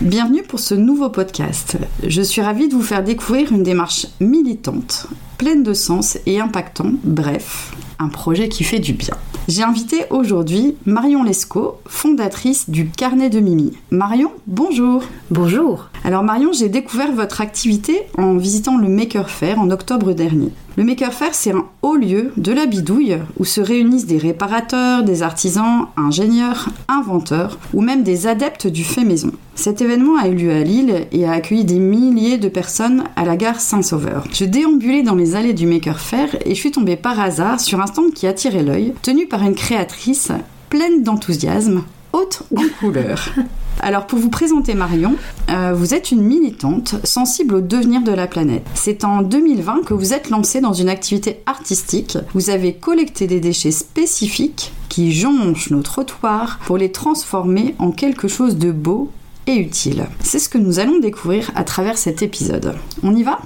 Bienvenue pour ce nouveau podcast. Je suis ravie de vous faire découvrir une démarche militante, pleine de sens et impactant, bref, un projet qui fait du bien. J'ai invité aujourd'hui Marion Lescaut, fondatrice du Carnet de Mimi. Marion, bonjour. Bonjour. Alors Marion, j'ai découvert votre activité en visitant le Maker Faire en octobre dernier. Le Maker Faire, c'est un haut lieu de la bidouille où se réunissent des réparateurs, des artisans, ingénieurs, inventeurs ou même des adeptes du fait maison. Cet événement a eu lieu à Lille et a accueilli des milliers de personnes à la gare Saint-Sauveur. Je déambulais dans les allées du Maker Faire et je suis tombée par hasard sur un stand qui attirait l'œil, tenu par une créatrice pleine d'enthousiasme, haute en couleurs. Alors pour vous présenter Marion, euh, vous êtes une militante sensible au devenir de la planète. C'est en 2020 que vous êtes lancée dans une activité artistique. Vous avez collecté des déchets spécifiques qui jonchent nos trottoirs pour les transformer en quelque chose de beau et utile. C'est ce que nous allons découvrir à travers cet épisode. On y va?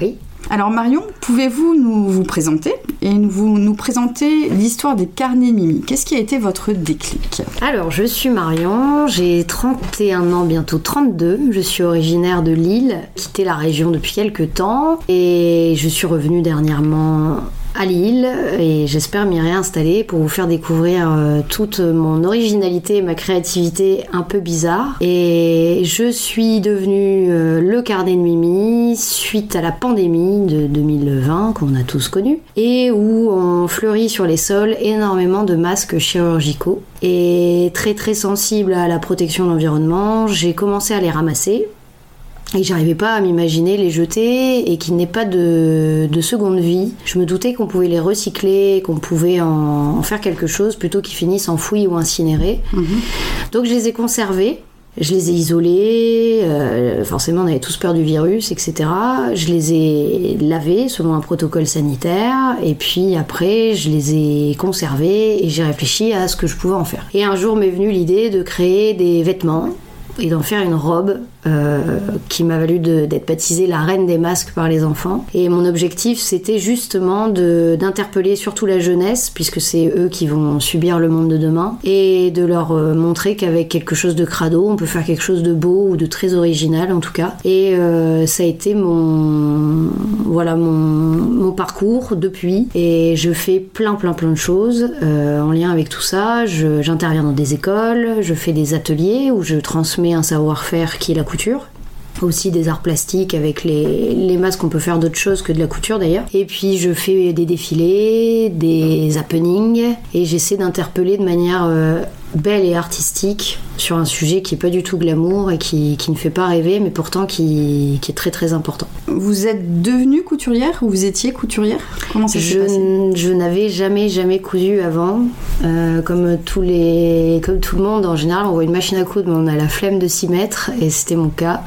Oui. Alors Marion, pouvez-vous nous vous présenter et vous nous présenter l'histoire des carnets Mimi? Qu'est-ce qui a été votre déclic? Alors, je suis Marion, j'ai 31 ans, bientôt 32. Je suis originaire de Lille, quitté la région depuis quelques temps. Et je suis revenue dernièrement à Lille et j'espère m'y réinstaller pour vous faire découvrir euh, toute mon originalité et ma créativité un peu bizarre. Et je suis devenue euh, le carnet de Mimi suite à la pandémie de 2020 qu'on a tous connu et où on fleurit sur les sols énormément de masques chirurgicaux. Et très très sensible à la protection de l'environnement, j'ai commencé à les ramasser et j'arrivais pas à m'imaginer les jeter et qu'il n'ait pas de, de, seconde vie. Je me doutais qu'on pouvait les recycler, qu'on pouvait en, en, faire quelque chose plutôt qu'ils finissent enfouis ou incinérés. Mmh. Donc je les ai conservés. Je les ai isolés, euh, forcément on avait tous peur du virus, etc. Je les ai lavés selon un protocole sanitaire, et puis après je les ai conservés et j'ai réfléchi à ce que je pouvais en faire. Et un jour m'est venue l'idée de créer des vêtements et d'en faire une robe euh, qui m'a valu d'être baptisée la reine des masques par les enfants. Et mon objectif, c'était justement d'interpeller surtout la jeunesse, puisque c'est eux qui vont subir le monde de demain, et de leur euh, montrer qu'avec quelque chose de crado, on peut faire quelque chose de beau ou de très original en tout cas. Et euh, ça a été mon voilà mon, parcours depuis. Et je fais plein plein plein de choses en lien avec tout ça. J'interviens dans des écoles, je fais des ateliers où je transmets un savoir-faire qui est la couture aussi des arts plastiques avec les, masques, on peut faire d'autres choses que de la couture d'ailleurs. Et puis je fais des défilés, des happenings, et j'essaie d'interpeller de manière euh, belle et artistique sur un sujet qui est pas du tout glamour et qui, qui ne fait pas rêver, mais pourtant qui, qui, est très très important. Vous êtes devenue couturière ou vous étiez couturière? Comment ça s'est passé? Je n'avais jamais jamais cousu avant. Euh, comme tous les, comme tout le monde en général, on voit une machine à coudre, mais on a la flemme de s'y mettre, et c'était mon cas.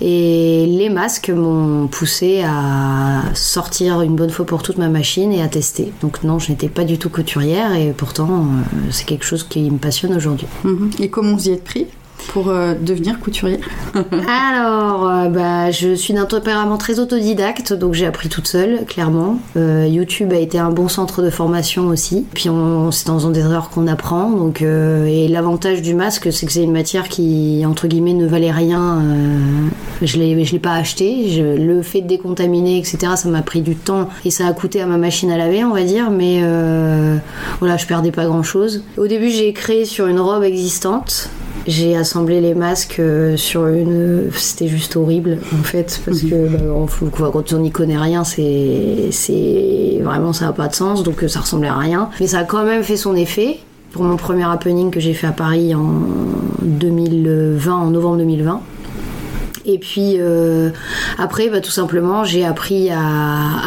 Et les masques m'ont poussé à sortir une bonne fois pour toute ma machine et à tester. Donc non, je n'étais pas du tout couturière, et pourtant euh, c'est quelque chose qui me passionne aujourd'hui. Mmh. Et comment vous y êtes pris? Pour euh, devenir couturière Alors, euh, bah, je suis d'un tempérament très autodidacte, donc j'ai appris toute seule, clairement. Euh, YouTube a été un bon centre de formation aussi. Puis c'est dans des erreurs qu'on apprend. Donc, euh, et l'avantage du masque, c'est que c'est une matière qui, entre guillemets, ne valait rien. Euh, je l'ai, je l'ai pas acheté. Je, le fait de décontaminer, etc., ça m'a pris du temps et ça a coûté à ma machine à laver, on va dire. Mais euh, voilà, je perdais pas grand chose. Au début, j'ai créé sur une robe existante. J'ai assemblé les masques euh, sur une. C'était juste horrible en fait, parce Mhm. que bah, quand on n'y connaît rien, c'est. Vraiment, ça n'a pas de sens, donc euh, ça ressemblait à rien. Mais ça a quand même fait son effet. Pour mon premier happening que j'ai fait à Paris en 2020, en novembre 2020. Et puis euh, après, bah, tout simplement, j'ai appris à,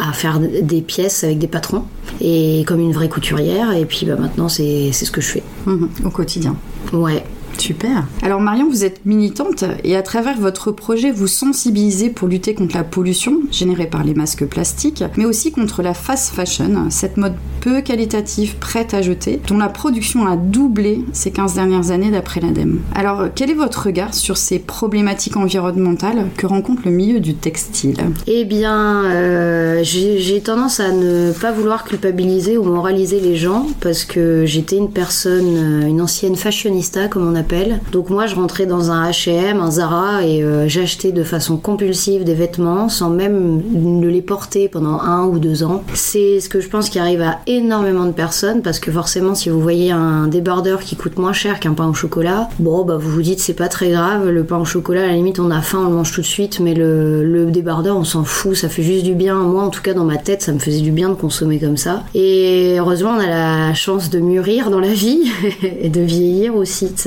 à faire des pièces avec des patrons et comme une vraie couturière. Et puis bah, maintenant, c'est c'est ce que je fais. Mhm, Au quotidien. Ouais. Super. Alors Marion, vous êtes militante et à travers votre projet, vous sensibilisez pour lutter contre la pollution générée par les masques plastiques, mais aussi contre la fast fashion, cette mode peu qualitative prête à jeter, dont la production a doublé ces 15 dernières années d'après l'ADEME. Alors quel est votre regard sur ces problématiques environnementales que rencontre le milieu du textile? Eh bien, euh, j'ai tendance à ne pas vouloir culpabiliser ou moraliser les gens parce que j'étais une personne, euh, une ancienne fashionista comme on appelle. Donc moi, je rentrais dans un H&M, un Zara et euh, j'achetais de façon compulsive des vêtements sans même ne les porter pendant un ou deux ans. C'est ce que je pense qui arrive à énormément de personnes parce que forcément, si vous voyez un débardeur qui coûte moins cher qu'un pain au chocolat, bon, bah vous vous dites c'est pas très grave. Le pain au chocolat, à la limite, on a faim, on le mange tout de suite, mais le, débardeur, on s'en fout, ça fait juste du bien. Moi, en tout cas, dans ma tête, ça me faisait du bien de consommer comme ça. Et heureusement, on a la chance de mûrir dans la vie et de vieillir aussi, de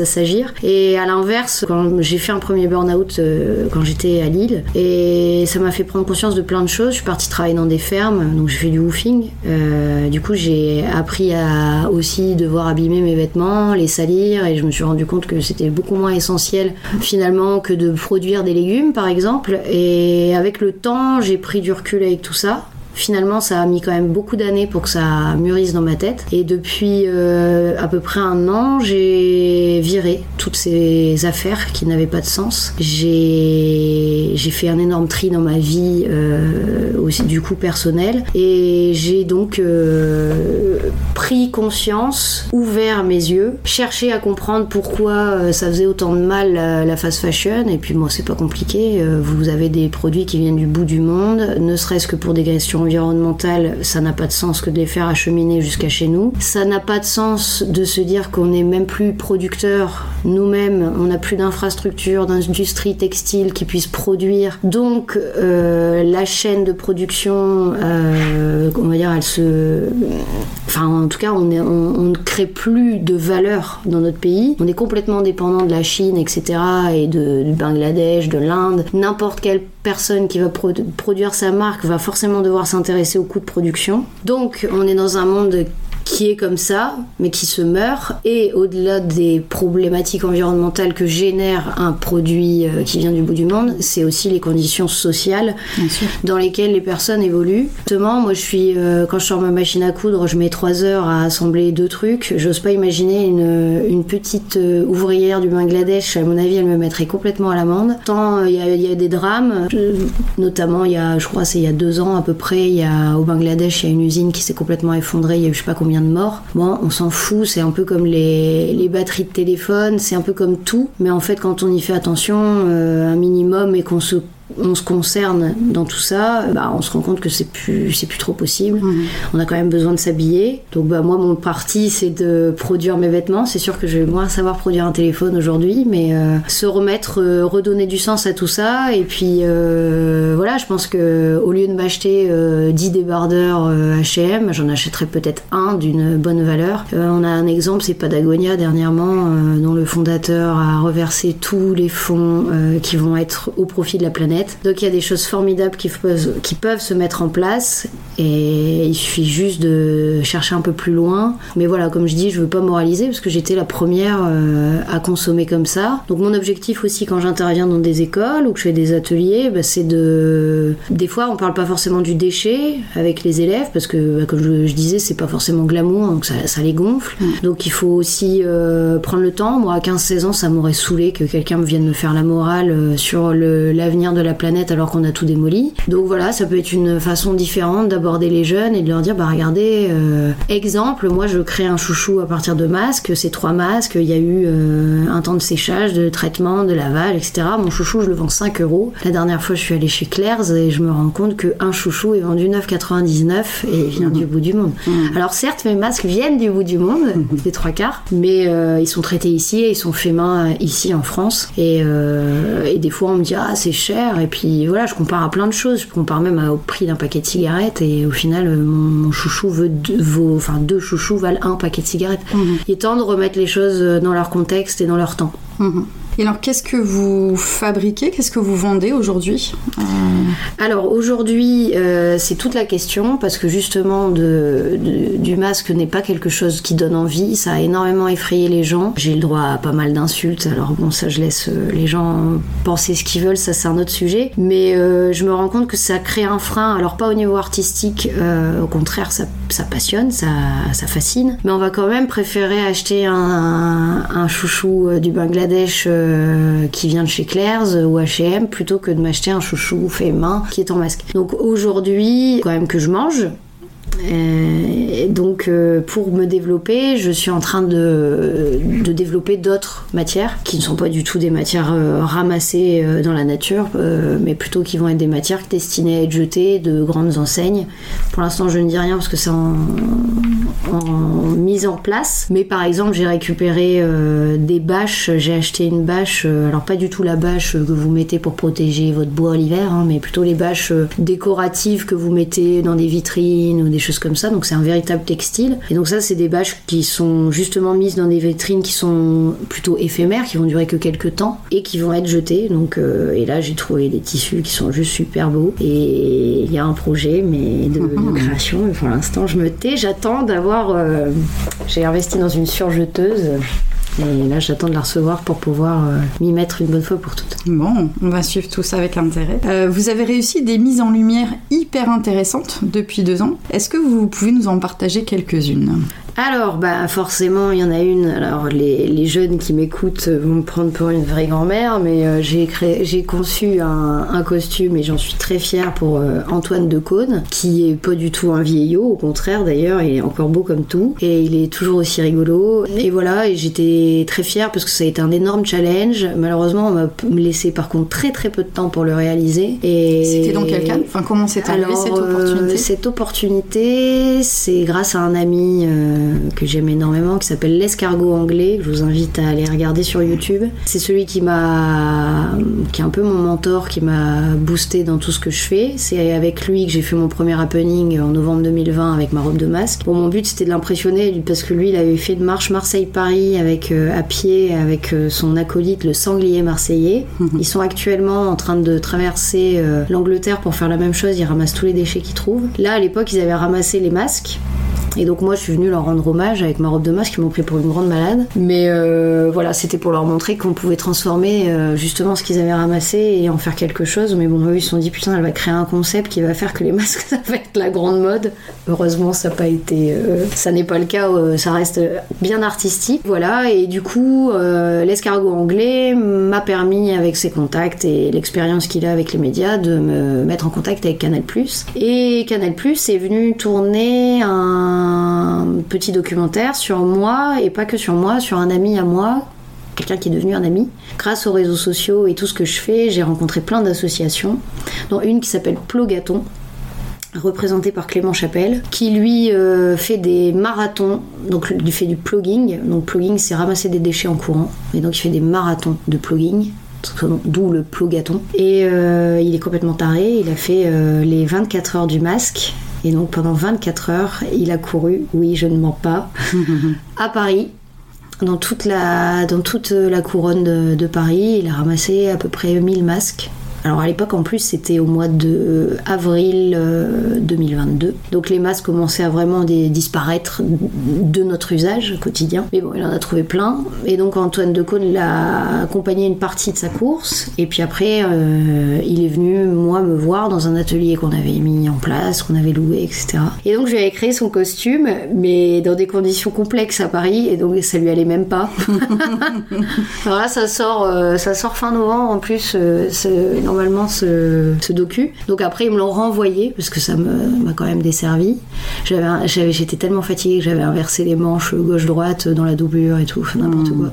Et à l'inverse, quand j'ai fait un premier burn-out euh, quand j'étais à Lille, et ça m'a fait prendre conscience de plein de choses. Je suis partie travailler dans des fermes, donc j'ai fait du woofing. Euh, du coup, j'ai appris à aussi devoir abîmer mes vêtements, les salir, et je me suis rendu compte que c'était beaucoup moins essentiel finalement que de produire des légumes, par exemple. Et avec le temps, j'ai pris du recul avec tout ça. Finalement, ça a mis quand même beaucoup d'années pour que ça mûrisse dans ma tête. Et depuis euh, à peu près un an, j'ai viré toutes ces affaires qui n'avaient pas de sens. J'ai fait un énorme tri dans ma vie, euh, aussi du coup personnel. Et j'ai donc euh, pris conscience, ouvert mes yeux, cherché à comprendre pourquoi ça faisait autant de mal la, la fast fashion. Et puis moi, c'est pas compliqué. Vous avez des produits qui viennent du bout du monde, ne serait-ce que pour des questions environnementales, ça n'a pas de sens que de les faire acheminer jusqu'à chez nous. Ça n'a pas de sens de se dire qu'on n'est même plus producteur nous-mêmes, on n'a plus d'infrastructures, d'industrie textile qui puissent produire. Donc euh, la chaîne de production, euh, on va dire, elle se... Enfin, en tout cas, on, est- on- ne crée plus de valeur dans notre pays. On est complètement dépendant de la Chine, etc., et du Bangladesh, de l'Inde. N'importe quelle personne qui va pro- produire sa marque va forcément devoir s'intéresser au coût de production. Donc, on est dans un monde qui est comme ça, mais qui se meurt. Et au-delà des problématiques environnementales que génère un produit euh, qui vient du bout du monde, c'est aussi les conditions sociales dans lesquelles les personnes évoluent. Justement, moi je suis, euh, quand je sors ma machine à coudre, je mets trois heures à assembler deux trucs. J'ose pas imaginer une, une petite euh, ouvrière du Bangladesh, à mon avis, elle me mettrait complètement à l'amende. Tant euh, il y, y a des drames, notamment il y a, je crois, c'est il y a deux ans à peu près, il y a au Bangladesh, il y a une usine qui s'est complètement effondrée, il y a eu je sais pas combien de morts. Bon, on s'en fout, c'est un peu comme les, batteries de téléphone, c'est un peu comme tout, mais en fait, quand on y fait attention euh, un minimum et qu'on se on se concerne dans tout ça, bah, on se rend compte que c'est plus, c'est plus trop possible. On a quand même besoin de s'habiller. Donc bah, moi, mon parti, c'est de produire mes vêtements. C'est sûr que je vais moins savoir produire un téléphone aujourd'hui, mais euh, se remettre, euh, redonner du sens à tout ça. Et puis euh, voilà, je pense que au lieu de m'acheter euh, 10 débardeurs H&M, j'en achèterai peut-être un d'une bonne valeur. On a un exemple, c'est Patagonia dernièrement, dont le fondateur a reversé tous les fonds qui vont être au profit de la planète. Donc il y a des choses formidables qui peuvent, qui peuvent se mettre en place et il suffit juste de chercher un peu plus loin. Mais voilà, comme je dis, je veux pas moraliser parce que j'étais la première euh, à consommer comme ça. Donc mon objectif aussi quand j'interviens dans des écoles ou que je fais des ateliers, bah, c'est de... Des fois on parle pas forcément du déchet avec les élèves parce que bah, comme je, je disais c'est pas forcément glamour donc ça, ça les gonfle. Donc il faut aussi euh, prendre le temps. Moi à 15-16 ans ça m'aurait saoulé que quelqu'un me vienne me faire la morale euh, sur l'avenir de la la planète alors qu'on a tout démoli. Donc voilà, ça peut être une façon différente d'aborder les jeunes et de leur dire bah regardez, euh, exemple, moi je crée un chouchou à partir de masques, c'est trois masques, il y a eu euh, un temps de séchage, de traitement, de lavage, etc. Mon chouchou, je le vends 5 euros. La dernière fois, je suis allée chez Claire's et je me rends compte qu'un chouchou est vendu 9,99 et vient du bout du monde. Alors certes, mes masques viennent du bout du monde, les trois quarts, mais euh, ils sont traités ici et ils sont faits main ici en France. Et, et des fois, on me dit ah c'est cher. Et puis voilà, je compare à plein de choses. Je compare même au prix d'un paquet de cigarettes et au final, euh, mon, mon chouchou veut deux, vaut, enfin deux chouchous valent un paquet de cigarettes. Il est temps de remettre les choses euh, dans leur contexte et dans leur temps. Mhm. Et alors, qu'est-ce que vous fabriquez? Qu'est-ce que vous vendez aujourd'hui? Euh, Alors aujourd'hui, euh, c'est toute la question parce que justement, du masque n'est pas quelque chose qui donne envie. Ça a énormément effrayé les gens. J'ai le droit à pas mal d'insultes. Alors bon, ça, je laisse euh, les gens penser ce qu'ils veulent. Ça, c'est un autre sujet. Mais je me rends compte que ça crée un frein. Alors pas au niveau artistique. au contraire, ça, passionne, ça, fascine. Mais on va quand même préférer acheter un, chouchou du Bangladesh euh, qui vient de chez Claire's ou H&M plutôt que de m'acheter un chouchou fait main qui est en masque. Donc aujourd'hui, quand même que je mange. Euh, donc, euh, pour me développer, je suis en train de, développer d'autres matières qui ne sont pas du tout des matières euh, ramassées dans la nature, mais plutôt qui vont être des matières destinées à être jetées de grandes enseignes. Pour l'instant, je ne dis rien parce que c'est en, mise en place. Mais par exemple, j'ai récupéré des bâches. J'ai acheté une bâche, alors pas du tout la bâche que vous mettez pour protéger votre bois l'hiver, hein, mais plutôt les bâches décoratives que vous mettez dans des vitrines ou des choses comme ça. Donc c'est un véritable textile. Et donc ça, c'est des bâches qui sont justement mises dans des vitrines qui sont plutôt éphémères, qui vont durer que quelques temps et qui vont être jetées. Donc euh, et là, j'ai trouvé des tissus qui sont juste super beaux. Et il y a un projet, mais de, de création. Et pour l'instant, je me tais. J'attends d'avoir. euh, j'ai investi dans une surjeteuse. Et là, j'attends de la recevoir pour pouvoir euh, m'y mettre une bonne fois pour toutes. Bon, on va suivre tout ça avec intérêt. Euh, vous avez réussi des mises en lumière hyper intéressantes depuis deux ans. Est-ce que vous pouvez nous en partager quelques-unes? Alors, bah forcément, il y en a une. Alors, les, les jeunes qui m'écoutent vont me prendre pour une vraie grand-mère, mais euh, j'ai créé, j'ai conçu un, un costume et j'en suis très fière pour euh, Antoine de Caunes, qui est pas du tout un vieillot, au contraire d'ailleurs, il est encore beau comme tout et il est toujours aussi rigolo. Et voilà, et j'étais très fière parce que ça a été un énorme challenge. Malheureusement, on m'a laissé par contre très très peu de temps pour le réaliser. Et C'était dans quel cadre? Enfin, comment s'est arrivée cette euh, opportunité cette opportunité, c'est grâce à un ami euh, que j'aime énormément qui s'appelle l'escargot anglais, que je vous invite à aller regarder sur YouTube. C'est celui qui m'a, qui est un peu mon mentor, qui m'a boosté dans tout ce que je fais. C'est avec lui que j'ai fait mon premier happening en novembre 2020 avec ma robe de masque. Bon, mon but c'était de l'impressionner parce que lui, il avait fait une marche Marseille-Paris avec euh, à pied avec euh, son acolyte, le sanglier marseillais. Ils sont actuellement en train de traverser euh, l'Angleterre pour faire la même chose. Ils ramassent tous les déchets qu'ils trouvent. Là, à l'époque, ils avaient ramassé les masques. Et donc moi je suis venue leur rendre hommage avec ma robe de masque, ils m'ont pris pour une grande malade. Mais euh, voilà, c'était pour leur montrer qu'on pouvait transformer euh, justement ce qu'ils avaient ramassé et en faire quelque chose. Mais bon, eux ils se sont dit putain, elle va créer un concept qui va faire que les masques ça va être la grande mode. Heureusement ça n'a pas été, euh, ça n'est pas le cas, euh, ça reste bien artistique. Voilà, et du coup euh, l'escargot anglais m'a permis avec ses contacts et l'expérience qu'il a avec les médias de me mettre en contact avec Canal+. Et Canal+, est venu tourner un petit documentaire sur moi, et pas que sur moi, sur un ami à moi, quelqu'un qui est devenu un ami. Grâce aux réseaux sociaux et tout ce que je fais, j'ai rencontré plein d'associations, dont une qui s'appelle Plogaton, représenté par Clément Chapelle, qui lui euh, fait des marathons, donc il fait du plugging. Donc plugging, c'est ramasser des déchets en courant. Et donc il fait des marathons de plugging. D'où le plogaton. Et euh, il est complètement taré. Il a fait euh, les 24 heures du masque. Et donc pendant 24 heures, il a couru, oui, je ne mens pas, à Paris. Dans toute la, dans toute la couronne de, de Paris, il a ramassé à peu près 1000 masques. Alors à l'époque en plus c'était au mois de euh, avril euh, 2022. Donc les masques commençaient à vraiment disparaître de notre usage quotidien. Mais bon, il en a trouvé plein. Et donc Antoine Decaune l'a accompagné une partie de sa course. Et puis après euh, il est venu moi me voir dans un atelier qu'on avait mis en place, qu'on avait loué, etc. Et donc je lui avais créé son costume, mais dans des conditions complexes à Paris. Et donc ça lui allait même pas. Alors ça sort, euh, fin novembre en plus. euh, normalement ce, ce docu. Donc après ils me l'ont renvoyé parce que ça m'a quand même desservi. J'étais tellement fatiguée que j'avais inversé les manches gauche-droite dans la doublure et tout, n'importe quoi.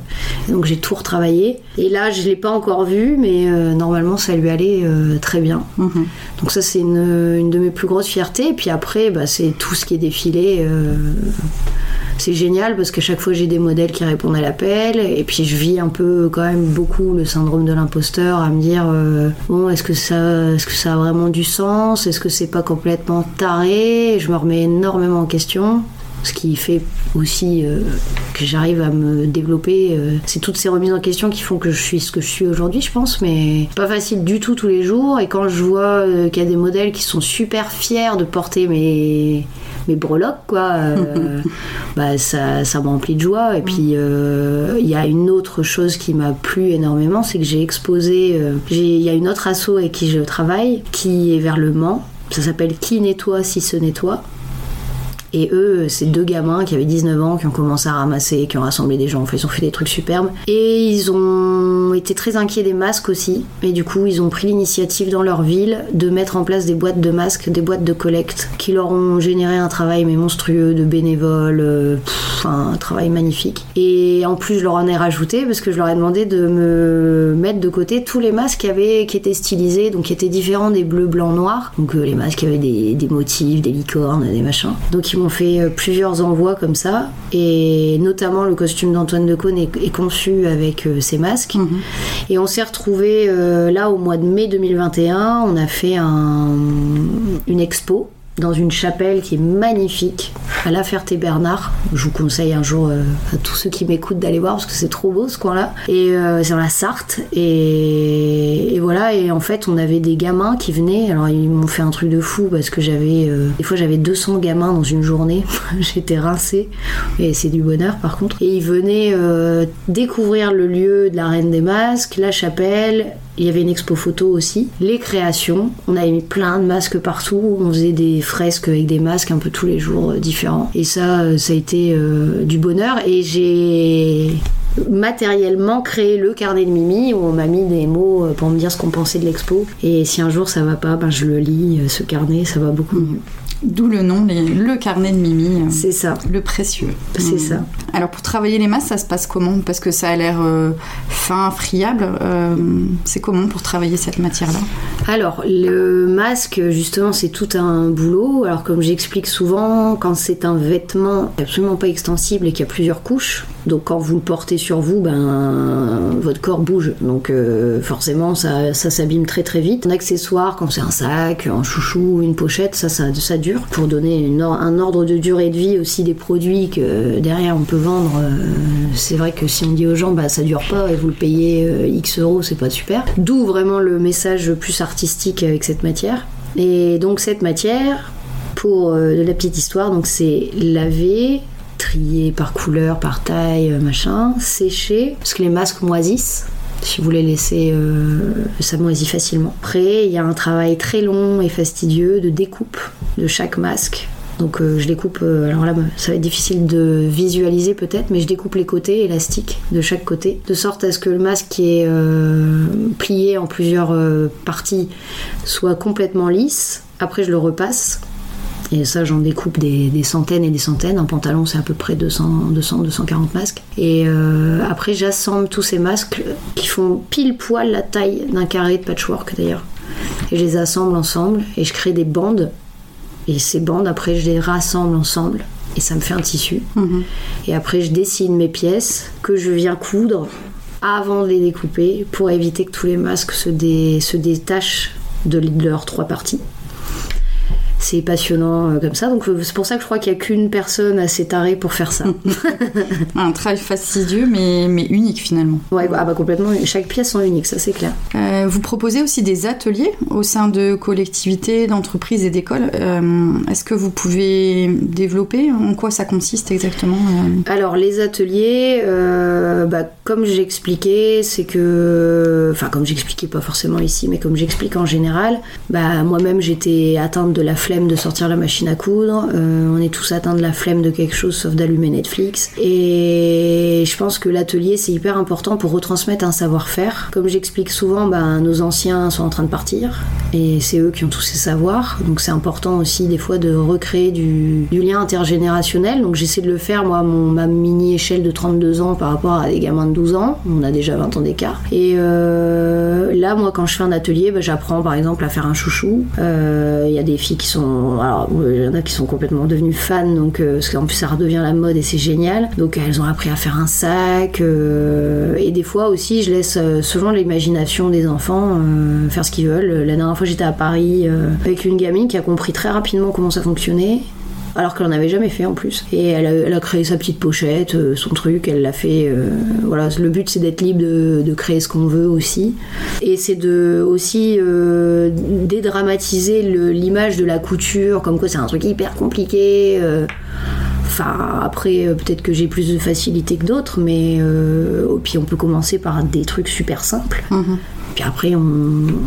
Et donc j'ai tout retravaillé. Et là je l'ai pas encore vu, mais euh, normalement ça lui allait euh, très bien. Mhm. Donc ça c'est une, une de mes plus grosses fiertés. Et puis après bah, c'est tout ce qui est défilé. euh, c'est génial parce qu'à chaque fois j'ai des modèles qui répondent à l'appel. Et puis je vis un peu quand même beaucoup le syndrome de l'imposteur à me dire euh, bon est-ce que ça est-ce que ça a vraiment du sens? Est-ce que c'est pas complètement taré? Je me remets énormément en question ce qui fait aussi euh, que j'arrive à me développer. euh, c'est toutes ces remises en question qui font que je suis ce que je suis aujourd'hui, je pense, mais pas facile du tout tous les jours. Et quand je vois euh, qu'il y a des modèles qui sont super fiers de porter mes, mes breloques, quoi, bah, ça, ça me remplit de joie. Et puis, il y a une autre chose qui m'a plu énormément, c'est que j'ai exposé. Il y a une autre asso avec qui je travaille qui est vers le Mans. Ça s'appelle Qui nettoie si se nettoie? Et eux, c'est deux gamins qui avaient 19 ans, qui ont commencé à ramasser, qui ont rassemblé des gens. Enfin, ils ont fait des trucs superbes. Et ils ont été très inquiets des masques aussi. Et du coup, ils ont pris l'initiative dans leur ville de mettre en place des boîtes de masques, des boîtes de collecte, qui leur ont généré un travail mais monstrueux de bénévoles, euh, un travail magnifique. Et en plus, je leur en ai rajouté parce que je leur ai demandé de me mettre de côté tous les masques qui, avaient, qui étaient stylisés, donc qui étaient différents des bleus, blancs, noirs. Donc euh, les masques avaient des, des motifs, des licornes, des machins. Donc m'ont fait euh, plusieurs envois comme ça. Et notamment le costume d'Antoine Decaune est, est conçu avec euh, ces masques. Et on s'est retrouvé là au mois de mai 2021. On a fait un- une expo dans une chapelle qui est magnifique à La Ferté-Bernard. Je vous conseille un jour euh, à tous ceux qui m'écoutent d'aller voir parce que c'est trop beau ce coin-là. Et euh, c'est dans la Sarthe. Et, voilà, et en fait, on avait des gamins qui venaient. Alors, ils m'ont fait un truc de fou parce que j'avais. euh, des fois, j'avais 200 gamins dans une journée. J'étais rincée. Et c'est du bonheur par contre. Et ils venaient découvrir le lieu de la Reine des Masques, la chapelle. Il y avait une expo photo aussi, les créations. On avait mis plein de masques partout. On faisait des fresques avec des masques un peu tous les jours euh, différents. Et ça, euh, ça a été euh, du bonheur. Et j'ai matériellement créé le carnet de Mimi où on m'a mis des mots pour me dire ce qu'on pensait de l'expo. Et si un jour ça va pas, ben je le lis, ce carnet, ça va beaucoup mieux. D'où le nom, les- le carnet de Mimi. euh, C'est ça. Le précieux. C'est Mhm. ça. Alors pour travailler les masses, ça se passe comment? Parce que ça a l'air euh, fin, friable. euh, c'est comment pour travailler cette matière-là? Alors, le masque, justement, c'est tout un boulot. Alors, comme j'explique souvent, quand c'est un vêtement absolument pas extensible et qu'il y a plusieurs couches, donc quand vous le portez sur vous, ben, votre corps bouge. Donc, euh, forcément, ça, ça s'abîme très très vite. Un accessoire, quand c'est un sac, un chouchou, une pochette, ça, ça, ça dure. Pour donner un ordre de durée de vie aussi des produits que derrière on peut vendre, euh, c'est vrai que si on dit aux gens, bah, ça dure pas et vous le payez euh, X euros, c'est pas super. D'où vraiment le message plus artistique avec cette matière. Et donc cette matière, pour la petite histoire, donc c'est lavé, trié par couleur, par taille, euh, machin, séché, parce que les masques moisissent. Si vous les laissez, euh, ça moisit facilement. Après, il y a un travail très long et fastidieux de découpe de chaque masque. Donc euh, je découpe, alors là ça va être difficile de visualiser peut-être, mais je découpe les côtés élastiques de chaque côté, de sorte à ce que le masque qui est plié en plusieurs parties soit complètement lisse. Après je le repasse. Et ça, j'en découpe des, des centaines et des centaines. Un pantalon, c'est à peu près 200, 200 240 masques. Et euh, après, j'assemble tous ces masques qui font pile poil la taille d'un carré de patchwork d'ailleurs. Et je les assemble ensemble et je crée des bandes. Et ces bandes, après, je les rassemble ensemble. Et ça me fait un tissu. Et après, je dessine mes pièces que je viens coudre avant de les découper pour éviter que tous les masques se, dé- se détachent de leurs trois parties c'est passionnant euh, comme ça. Donc euh, c'est pour ça que je crois qu'il n'y a qu'une personne assez tarée pour faire ça. Un travail fastidieux mais, mais unique finalement. ouais, bah, ah bah complètement. Chaque pièce sont uniques, ça c'est clair. Euh, vous proposez aussi des ateliers au sein de collectivités, d'entreprises et d'écoles. Euh, Est-ce que vous pouvez développer en quoi ça consiste exactement Alors les ateliers, euh, bah, comme j'expliquais, c'est que, enfin comme j'expliquais pas forcément ici, mais comme j'explique en général, bah moi-même j'étais atteinte de la flemme de sortir la machine à coudre, euh, on est tous atteints de la flemme de quelque chose sauf d'allumer Netflix. Et je pense que l'atelier c'est hyper important pour retransmettre un savoir-faire. Comme j'explique souvent, bah, nos anciens sont en train de partir et c'est eux qui ont tous ces savoirs. Donc c'est important aussi des fois de recréer du, lien intergénérationnel. Donc j'essaie de le faire moi, mon, ma mini échelle de 32 ans par rapport à des gamins de 12 ans. On a déjà 20 ans d'écart. Et euh, là, moi, quand je fais un atelier, bah, j'apprends par exemple à faire un chouchou. Euh, Il y a des filles qui sont, il y en a qui sont complètement devenues fans, donc euh, plus ça redevient la mode et c'est génial. Donc elles ont appris à faire un sac. euh, et des fois aussi, je laisse euh, selon l'imagination des enfants euh, faire ce qu'ils veulent. La dernière fois, j'étais à Paris avec une gamine qui a compris très rapidement comment ça fonctionnait alors qu'elle n'en avait jamais fait en plus. Et elle a, créé sa petite pochette, euh, son truc, elle l'a fait. euh, voilà, le but c'est d'être libre de, créer ce qu'on veut aussi. Et c'est de aussi euh, dédramatiser l'image de la couture, comme quoi c'est un truc hyper compliqué. euh, Enfin, après, peut-être que j'ai plus de facilité que d'autres, mais puis on peut commencer par des trucs super simples. Mhm. Puis après, on,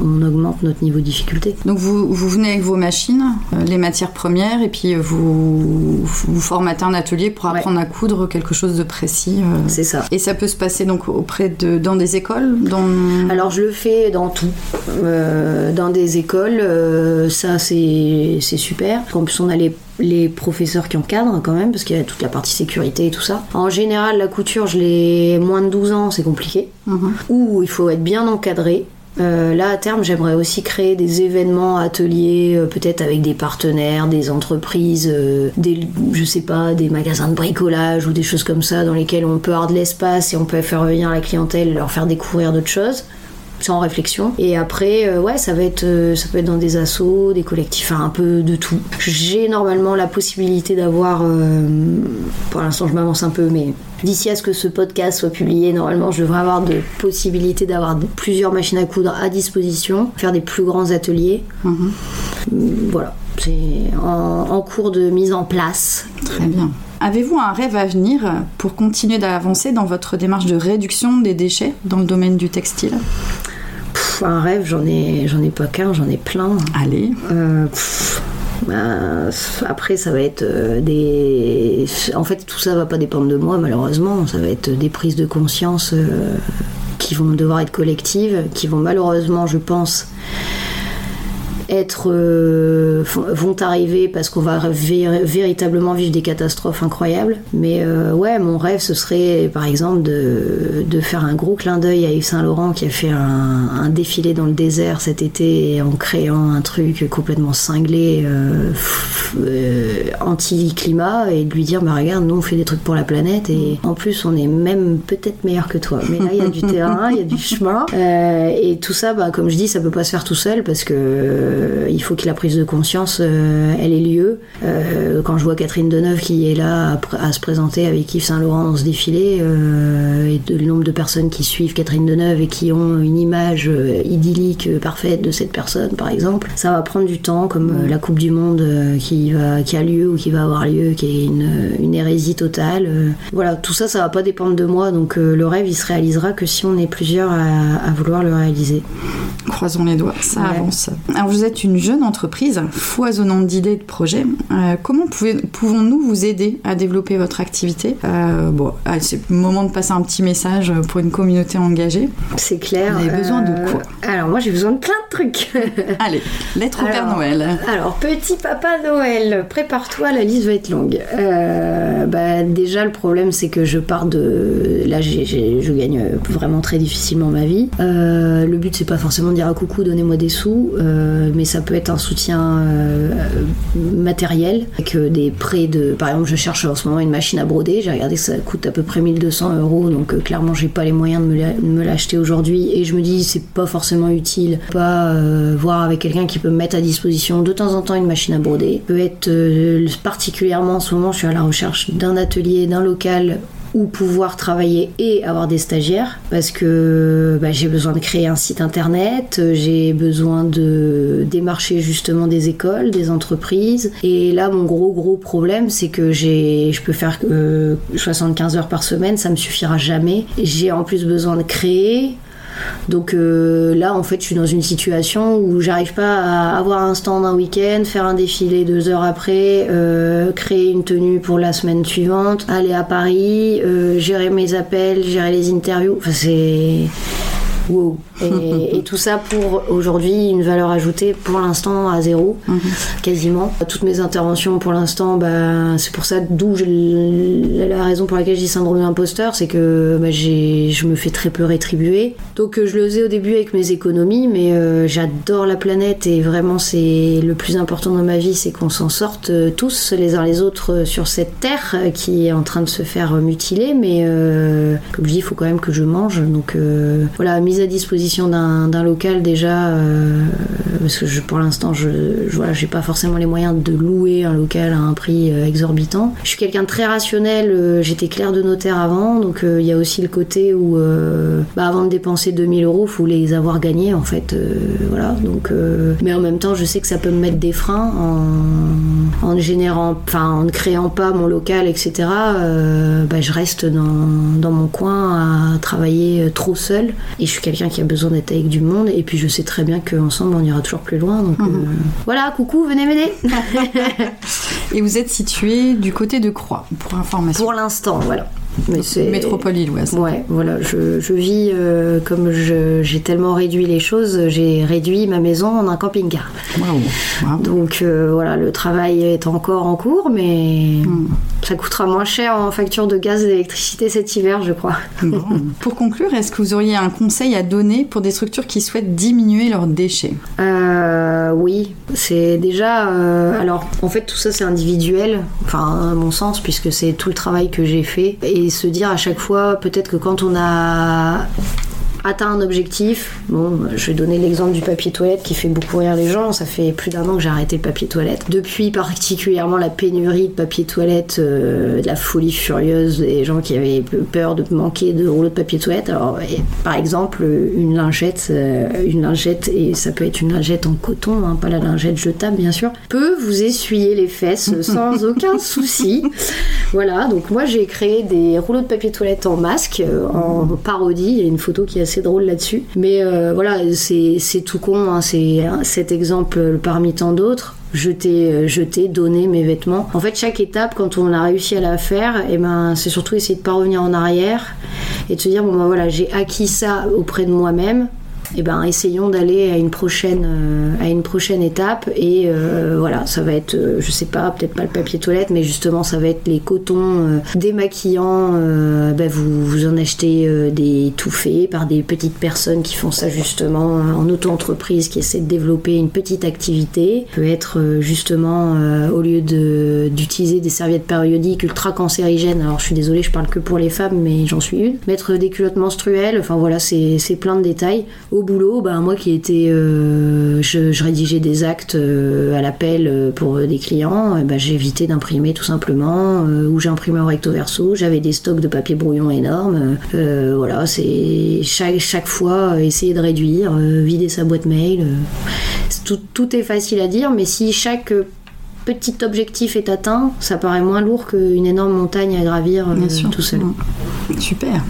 on augmente notre niveau de difficulté. Donc vous, vous venez avec vos machines, euh, les matières premières, et puis euh, vous, vous formatez un atelier pour Ouais. apprendre à coudre quelque chose de précis. euh. C'est ça. Et ça peut se passer donc auprès de dans des écoles, dans Alors je le fais dans tout, Euh, dans des écoles, ça c'est c'est super. En plus on a les, les professeurs qui encadrent quand même, parce qu'il y a toute la partie sécurité et tout ça. En général la couture, je l'ai moins de 12 ans, c'est compliqué. Mhm. Ou il faut être bien encadré. Euh, là, à terme, j'aimerais aussi créer des événements, ateliers, euh, peut-être avec des partenaires, des entreprises, euh, des, je sais pas, des magasins de bricolage ou des choses comme ça dans lesquels on peut avoir de l'espace et on peut faire venir la clientèle, leur faire découvrir d'autres choses. C'est en réflexion. Et après, euh, ouais, ça va être, euh, ça peut être dans des assos, des collectifs, enfin, un peu de tout. J'ai normalement la possibilité d'avoir, euh, pour l'instant, je m'avance un peu, mais d'ici à ce que ce podcast soit publié, normalement, je devrais avoir de possibilités d'avoir plusieurs machines à coudre à disposition, faire des plus grands ateliers. Mhm. Voilà, c'est en, en cours de mise en place. Très bien. Avez-vous un rêve à venir pour continuer d'avancer dans votre démarche de réduction des déchets dans le domaine du textile? Un rêve, j'en ai, j'en ai pas qu'un, j'en ai plein. Allez. Euh, pff, bah, après, ça va être euh, des. En fait, tout ça va pas dépendre de moi, malheureusement. Ça va être des prises de conscience euh, qui vont devoir être collectives, qui vont malheureusement, je pense, être euh, vont arriver parce qu'on va vé- véritablement vivre des catastrophes incroyables. Mais euh, ouais, mon rêve ce serait par exemple de, de faire un gros clin d'œil à Yves Saint Laurent qui a fait un, un défilé dans le désert cet été en créant un truc complètement cinglé euh, anti-climat et de lui dire bah regarde nous on fait des trucs pour la planète et en plus on est même peut-être meilleur que toi. Mais là il y a du terrain, il y a du chemin et tout ça bah comme je dis ça peut pas se faire tout seul parce que euh, il faut que la prise de conscience euh, elle ait lieu. Euh, quand je vois Catherine Deneuve qui est là à, se présenter avec Yves Saint Laurent dans ce défilé et de, le nombre de personnes qui suivent Catherine Deneuve et qui ont une image idyllique parfaite de cette personne par exemple, ça va prendre du temps comme la Coupe du Monde qui va qui a lieu ou qui va avoir lieu qui est une, une hérésie totale. Voilà, tout ça ça va pas dépendre de moi donc le rêve il se réalisera que si on est plusieurs à, à vouloir le réaliser. Croisons les doigts, ça Ouais. avance. Alors vous êtes une jeune entreprise foisonnante d'idées et de projets. Euh, comment pouvons-nous vous aider à développer votre activité? Euh, Bon, ah, c'est le moment de passer un petit message pour une communauté engagée. C'est clair. Vous avez besoin de quoi? Alors moi j'ai besoin de plein de trucs. Allez, lettre au Père Noël. Alors, petit papa Noël, prépare-toi, la liste va être longue. Euh, bah, déjà, le problème, c'est que je pars de. Là, je gagne vraiment très difficilement ma vie. Euh, le but, c'est pas forcément de dire à coucou, donnez-moi des sous, euh, mais ça peut être un soutien euh, matériel, avec euh, des prêts de. Par exemple, je cherche en ce moment une machine à broder. J'ai regardé que ça coûte à peu près 1200 euros, donc euh, clairement, j'ai pas les moyens de me l'acheter aujourd'hui. Et je me dis, c'est pas forcément utile. Pas voir avec quelqu'un qui peut me mettre à disposition de temps en temps une machine à broder. Peut être particulièrement en ce moment, je suis à la recherche d'un atelier, d'un local ou pouvoir travailler et avoir des stagiaires parce que bah, j'ai besoin de créer un site internet, euh, j'ai besoin de démarcher justement des écoles, des entreprises et là mon gros gros problème c'est que j'ai je peux faire euh, 75 heures par semaine, ça me suffira jamais. J'ai en plus besoin de créer Donc euh, là, en fait, je suis dans une situation où j'arrive pas à avoir un stand un week-end, faire un défilé deux heures après, euh, créer une tenue pour la semaine suivante, aller à Paris, euh, gérer mes appels, gérer les interviews. Enfin, c'est wow. Et, et tout ça pour aujourd'hui une valeur ajoutée pour l'instant à zéro, quasiment. Toutes mes interventions pour l'instant, bah, c'est pour ça d'où la raison pour laquelle j'ai syndrome d'imposteur, c'est que bah, je me fais très peu rétribuer. Donc euh, je le faisais au début avec mes économies, mais euh, j'adore la planète et vraiment c'est le plus important dans ma vie, c'est qu'on s'en sorte euh, tous les uns les autres sur cette terre qui est en train de se faire mutiler. Mais euh, comme je dis, il faut quand même que je mange. Donc euh, voilà, mise à disposition d'un local déjà, euh, parce que je, pour l'instant, je, je voilà, j'ai pas forcément les moyens de louer un local à un prix euh, exorbitant. Je suis quelqu'un de très rationnel. euh, J'étais clerc de notaire avant, donc il y a aussi le côté où, bah, avant de dépenser 2000 euros, faut les avoir gagnés en fait. voilà. Donc, mais en même temps, je sais que ça peut me mettre des freins en, générant, enfin, en ne créant pas mon local, etc. bah, je reste dans, dans mon coin à travailler trop seul. Et je suis quelqu'un qui a besoin d'être avec du monde. Et puis je sais très bien qu'ensemble on ira toujours plus loin. Donc euh, voilà, coucou, venez m'aider. Et vous êtes situé du côté de Croix, pour information. Pour l'instant, voilà. Mais Métropole lilloise. Ouais, voilà, je, je vis euh, comme je- j'ai tellement réduit les choses, j'ai réduit ma maison en un camping-car. Bravo. Donc euh, voilà, le travail est encore en cours, mais Hmm. ça coûtera moins cher en facture de gaz et d'électricité cet hiver, je crois. Bon. Pour conclure, est-ce que vous auriez un conseil à donner pour des structures qui souhaitent diminuer leurs déchets? Euh, oui, c'est déjà. euh, alors, en fait, tout ça c'est individuel, enfin, à mon sens, puisque c'est tout le travail que j'ai fait. Et se dire à chaque fois, peut-être que quand on a atteint un objectif, bon, je vais donner l'exemple du papier toilette qui fait beaucoup rire les gens. Ça fait plus d'un an que j'ai arrêté le papier toilette. Depuis particulièrement la pénurie de papier toilette, euh, de la folie furieuse des gens qui avaient peur de manquer de rouleaux de papier toilette. Alors, par exemple, une lingette, euh, une lingette, et ça peut être une lingette en coton, hein, pas la lingette jetable bien sûr, peut vous essuyer les fesses sans aucun souci. Voilà, donc moi j'ai créé des rouleaux de papier toilette en masque, euh, en parodie. Il y a une photo qui est assez drôle là-dessus. Mais euh, voilà, c'est tout con, hein, c'est hein, cet exemple parmi tant d'autres. Jeter, euh, jeter, donner mes vêtements. En fait, chaque étape, quand on a réussi à la faire, et ben, c'est surtout essayer de pas revenir en arrière et de se dire bon ben voilà, j'ai acquis ça auprès de moi-même eh ben, essayons d'aller à une prochaine euh, à une prochaine étape et euh, voilà ça va être euh, je sais pas peut-être pas le papier toilette mais justement ça va être les cotons euh, démaquillants ben, vous vous en achetez des tout faits par des petites personnes qui font ça justement en auto-entreprise qui essaient de développer une petite activité. Peut être justement au lieu d'utiliser des serviettes périodiques ultra cancérigènes alors je suis désolée je parle que pour les femmes mais j'en suis une mettre des culottes menstruelles enfin voilà c'est plein de détails boulot, bah, moi qui étais, euh, je, je rédigeais des actes euh, à l'appel euh, pour des clients, ben, j'ai évité d'imprimer tout simplement, ou j'imprimais au recto verso, j'avais des stocks de papier brouillon énormes. voilà, c'est chaque, chaque fois essayer de réduire, vider sa boîte mail. tout, tout est facile à dire, mais si chaque petit objectif est atteint, ça paraît moins lourd qu'une énorme montagne à gravir euh, Bien sûr. tout seul. Super.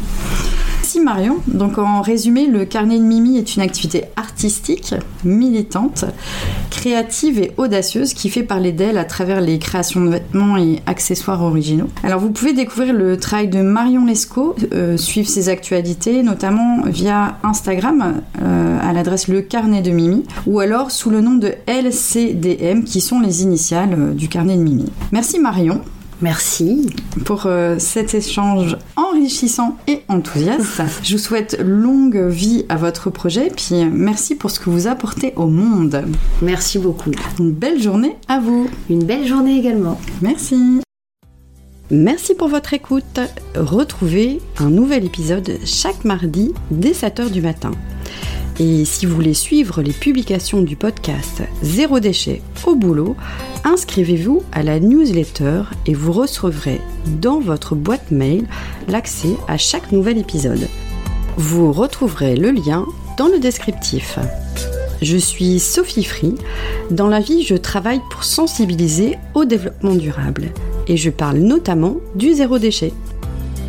Marion. Donc en résumé, le carnet de Mimi est une activité artistique, militante, créative et audacieuse qui fait parler d'elle à travers les créations de vêtements et accessoires originaux. Alors vous pouvez découvrir le travail de Marion Lescaut, euh, suivre ses actualités, notamment via Instagram euh, à l'adresse Le Carnet de Mimi, ou alors sous le nom de LCDM qui sont les initiales euh, du carnet de Mimi. Merci Marion Merci. pour euh, cet échange enrichissant et enthousiaste. Je vous souhaite longue vie à votre projet, puis merci pour ce que vous apportez au monde. Merci beaucoup. Une belle journée à vous. Une belle journée également. Merci. Merci pour votre écoute. Retrouvez un nouvel épisode chaque mardi dès 7h du matin. Et si vous voulez suivre les publications du podcast Zéro déchet au boulot, inscrivez-vous à la newsletter et vous recevrez dans votre boîte mail l'accès à chaque nouvel épisode. Vous retrouverez le lien dans le descriptif. Je suis Sophie Free. Dans la vie, je travaille pour sensibiliser au développement durable et je parle notamment du zéro déchet.